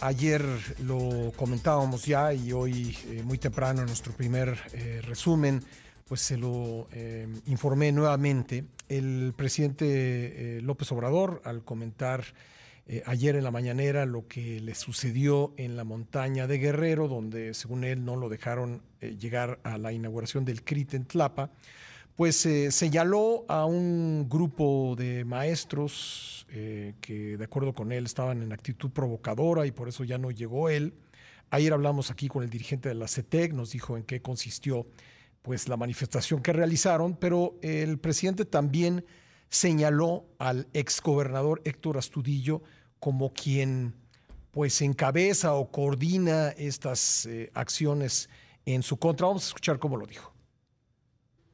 Ayer lo comentábamos ya y hoy eh, muy temprano en nuestro primer eh, resumen, pues se lo eh, informé nuevamente. El presidente López Obrador, al comentar ayer en la mañanera lo que le sucedió en la montaña de Guerrero, donde según él no lo dejaron llegar a la inauguración del CRIT en Tlapa, pues eh, señaló a un grupo de maestros eh, que de acuerdo con él estaban en actitud provocadora y por eso ya no llegó él. Ayer hablamos aquí con el dirigente de la CETEC, nos dijo en qué consistió pues la manifestación que realizaron, pero el presidente también señaló al exgobernador Héctor Astudillo como quien pues encabeza o coordina estas eh, acciones en su contra. Vamos a escuchar cómo lo dijo.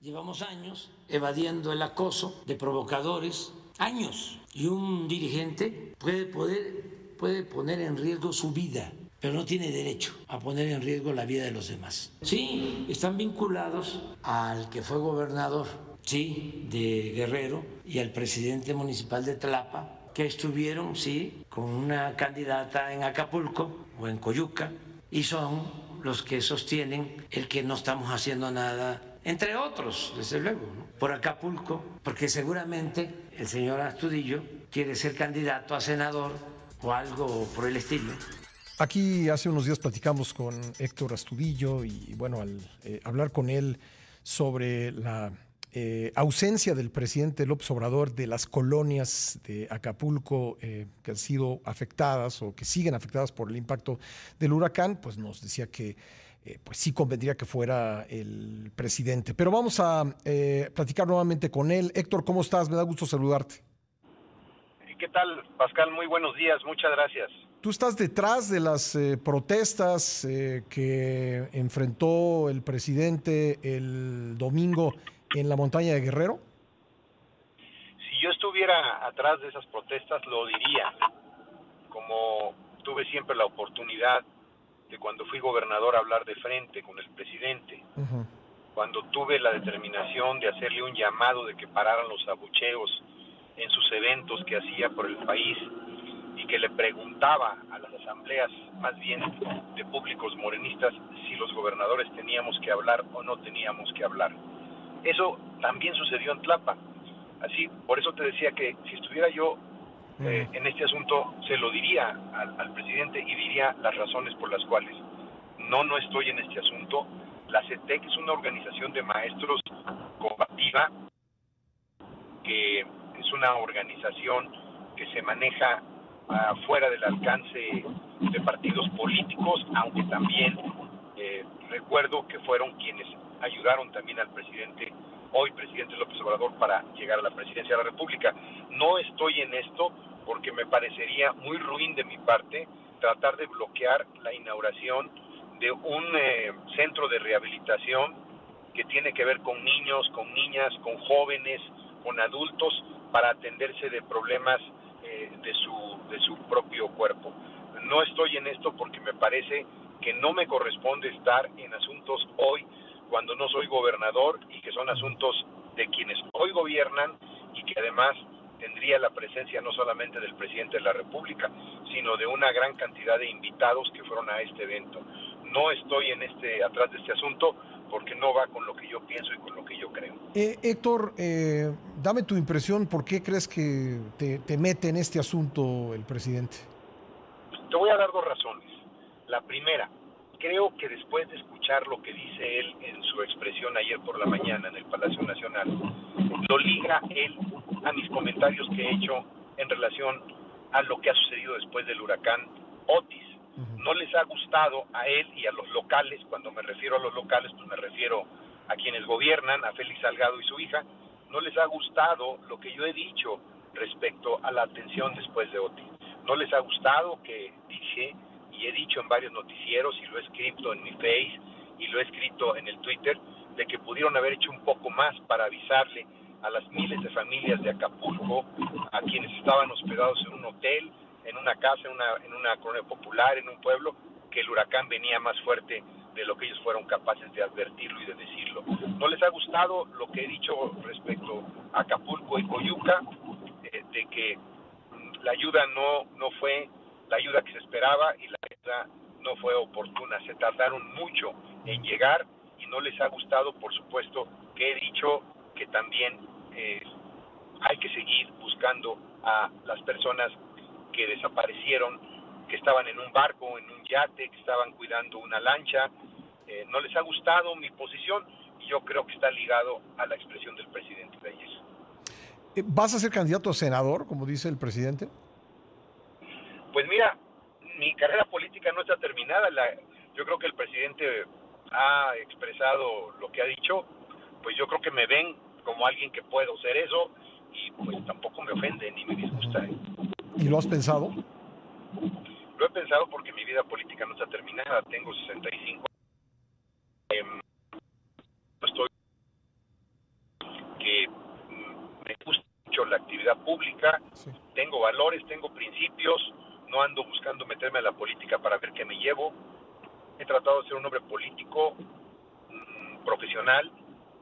Llevamos años evadiendo el acoso de provocadores, años. Y un dirigente puede, poder, puede poner en riesgo su vida, pero no tiene derecho a poner en riesgo la vida de los demás. Sí, están vinculados al que fue gobernador, sí, de Guerrero y al presidente municipal de Tlapa, que estuvieron, sí, con una candidata en Acapulco o en Coyuca, y son los que sostienen el que no estamos haciendo nada entre otros, desde luego, por Acapulco, porque seguramente el señor Astudillo quiere ser candidato a senador o algo por el estilo. Aquí hace unos días platicamos con Héctor Astudillo y bueno, al eh, hablar con él sobre la eh, ausencia del presidente López Obrador de las colonias de Acapulco eh, que han sido afectadas o que siguen afectadas por el impacto del huracán, pues nos decía que eh, pues sí convendría que fuera el presidente. Pero vamos a eh, platicar nuevamente con él. Héctor, ¿cómo estás? Me da gusto saludarte. ¿Qué tal, Pascal? Muy buenos días, muchas gracias. ¿Tú estás detrás de las eh, protestas que enfrentó el presidente el domingo en la montaña de Guerrero? Si yo estuviera atrás de esas protestas, lo diría. Como tuve siempre la oportunidad cuando fui gobernador hablar de frente con el presidente, cuando tuve la determinación de hacerle un llamado de que pararan los abucheos en sus eventos que hacía por el país y que le preguntaba a las asambleas, más bien de públicos morenistas, si los gobernadores teníamos que hablar o no teníamos que hablar. Eso también sucedió en Tlapa. Así, por eso te decía que si estuviera yo eh, en este asunto se lo diría al, presidente y diría las razones por las cuales no, no estoy en este asunto. La CETEC es una organización de maestros combativa, que es una organización que se maneja uh, fuera del alcance de partidos políticos, aunque también eh, recuerdo que fueron quienes ayudaron también al presidente, hoy presidente López Obrador, para llegar a la presidencia de la República. No estoy en esto porque me parecería muy ruin de mi parte tratar de bloquear la inauguración de un eh, centro de rehabilitación que tiene que ver con niños, con niñas, con jóvenes, con adultos, para atenderse de problemas eh, de, su, de su propio cuerpo. No estoy en esto porque me parece que no me corresponde estar en asuntos hoy cuando no soy gobernador y que son asuntos de quienes hoy gobiernan y que además tendría la presencia no solamente del presidente de la República, sino de una gran cantidad de invitados que fueron a este evento. No estoy en este atrás de este asunto porque no va con lo que yo pienso y con lo que yo creo. Eh, Héctor, eh, dame tu impresión, ¿por qué crees que te, te mete en este asunto el presidente? Te voy a dar dos razones. La primera, creo que después de escuchar lo que dice él en su expresión ayer por la mañana en el Palacio Nacional, lo liga él a mis comentarios que he hecho en relación a lo que ha sucedido después del huracán Otis. No les ha gustado a él y a los locales, cuando me refiero a los locales, pues me refiero a quienes gobiernan, a Félix Salgado y su hija, no les ha gustado lo que yo he dicho respecto a la atención después de Otis. No les ha gustado que dije y he dicho en varios noticieros y lo he escrito en mi Face y lo he escrito en el Twitter, de que pudieron haber hecho un poco más para avisarle a las miles de familias de Acapulco, a quienes estaban hospedados en un hotel, en una casa, en una, en una colonia popular, en un pueblo, que el huracán venía más fuerte de lo que ellos fueron capaces de advertirlo y de decirlo. No les ha gustado lo que he dicho respecto a Acapulco y Coyuca, eh, de que la ayuda no, no fue la ayuda que se esperaba y no fue oportuna. Se tardaron mucho en llegar y no les ha gustado, por supuesto, que he dicho que también eh, hay que seguir buscando a las personas que desaparecieron, que estaban en un barco, en un yate, que estaban cuidando una lancha. Eh, no les ha gustado mi posición y yo creo que está ligado a la expresión del presidente Reyes. Eh, ¿Vas a ser candidato a senador, como dice el presidente? Pues mira, mi carrera política no está terminada. La, yo creo que el presidente ha expresado lo que ha dicho. Pues yo creo que me ven como alguien que puedo ser eso y pues tampoco me ofende ni me disgusta. ¿eh? ¿Y lo has pensado? Lo he pensado porque mi vida política no está terminada. Tengo 65 eh, estoy que me gusta mucho la actividad pública, sí. tengo valores, tengo principios, no ando buscando meterme a la política para ver qué me llevo. He tratado de ser un hombre político, mmm, profesional,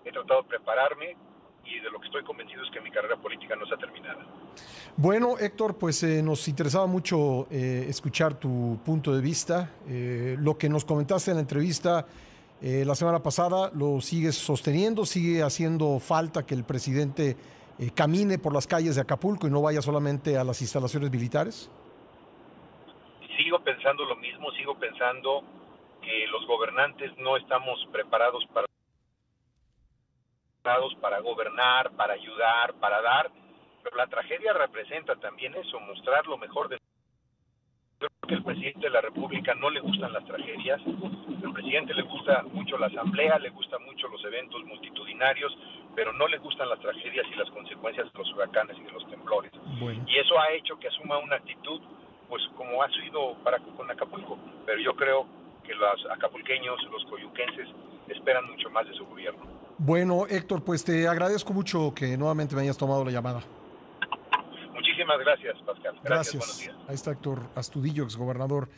he tratado de prepararme y de lo que estoy convencido es que mi carrera política no está terminada. Bueno, Héctor, pues eh, nos interesaba mucho eh, escuchar tu punto de vista. Eh, lo que nos comentaste en la entrevista la semana pasada, ¿lo sigues sosteniendo? ¿Sigue haciendo falta que el presidente camine por las calles de Acapulco y no vaya solamente a las instalaciones militares? Pensando lo mismo, sigo pensando que los gobernantes no estamos preparados para para gobernar, para ayudar, para dar, pero la tragedia representa también eso, mostrar lo mejor de yo creo que al presidente de la República no le gustan las tragedias, al presidente le gusta mucho la asamblea, le gustan mucho los eventos multitudinarios, pero no le gustan las tragedias y las consecuencias de los huracanes y de los temblores. Bueno. Y eso ha hecho que asuma una actitud, pues como ha sido para con Acapulco, pero yo creo que los acapulqueños, los coyuquenses, esperan mucho más de su gobierno. Bueno, Héctor, pues te agradezco mucho que nuevamente me hayas tomado la llamada. Muchísimas gracias, Pascal. Gracias. gracias. Ahí está Héctor Astudillo, exgobernador